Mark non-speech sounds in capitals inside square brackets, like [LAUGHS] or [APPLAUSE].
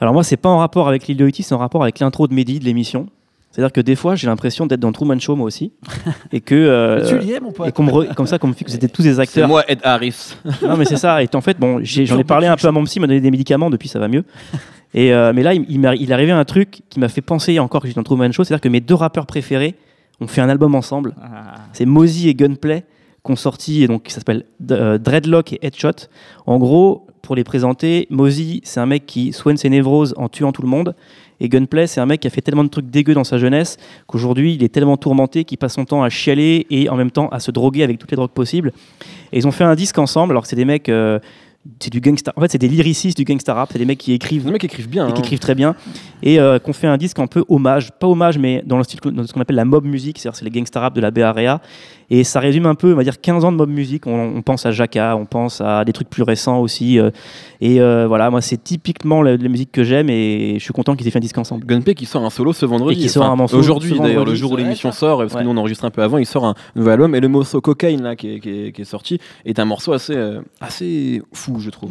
Alors moi, c'est pas en rapport avec l'île de Haïti, c'est en rapport avec l'intro de Mehdi de l'émission. C'est-à-dire que des fois, j'ai l'impression d'être dans Truman Show moi aussi, [LAUGHS] et que euh, Tu y es, mon pote. et qu'on me re- comme ça, qu'on me fait que c'était tous des C'est acteurs. moi, Ed Harris. [LAUGHS] Non, mais c'est ça. Et en fait, bon, j'ai- j'en ai parlé un peu à mon psy, il m'a donné des médicaments, depuis ça va mieux. [LAUGHS] Et euh, mais là, il, il il est arrivé un truc qui m'a fait penser encore que j'étais dans Truman Show, c'est-à-dire que mes deux rappeurs préférés ont fait un album ensemble. Ah. C'est Mosey et Gunplay qui ont sorti, et donc qui s'appelle euh, Dreadlock et Headshot. En gros, pour les présenter, Mosey, c'est un mec qui soigne ses névroses en tuant tout le monde. Et Gunplay, c'est un mec qui a fait tellement de trucs dégueux dans sa jeunesse qu'aujourd'hui, il est tellement tourmenté qu'il passe son temps à chialer et en même temps à se droguer avec toutes les drogues possibles. Et ils ont fait un disque ensemble, alors que c'est des mecs. euh, c'est du gangsta. En fait, c'est des lyricistes du gangsta rap. C'est des mecs qui écrivent Les mecs écrivent bien. et qui hein. écrivent très bien et euh, qu'on fait un disque un peu hommage, pas hommage mais dans le style dans ce qu'on appelle la mob music, c'est-à-dire c'est les gangsta rap de la Area et ça résume un peu, on va dire 15 ans de mob music, on, on pense à Jaka, on pense à des trucs plus récents aussi euh, et euh, voilà, moi c'est typiquement la, la musique que j'aime et je suis content qu'ils aient fait un disque ensemble. Gunplay qui sort un solo ce vendredi. Et qui sort un morceau Aujourd'hui d'ailleurs, le jour où l'émission sort, parce Ouais. que nous on enregistre un peu avant, il sort un nouvel album et le morceau Cocaine là qui est, qui est- qui est sorti est un morceau assez, euh, assez fou, je trouve.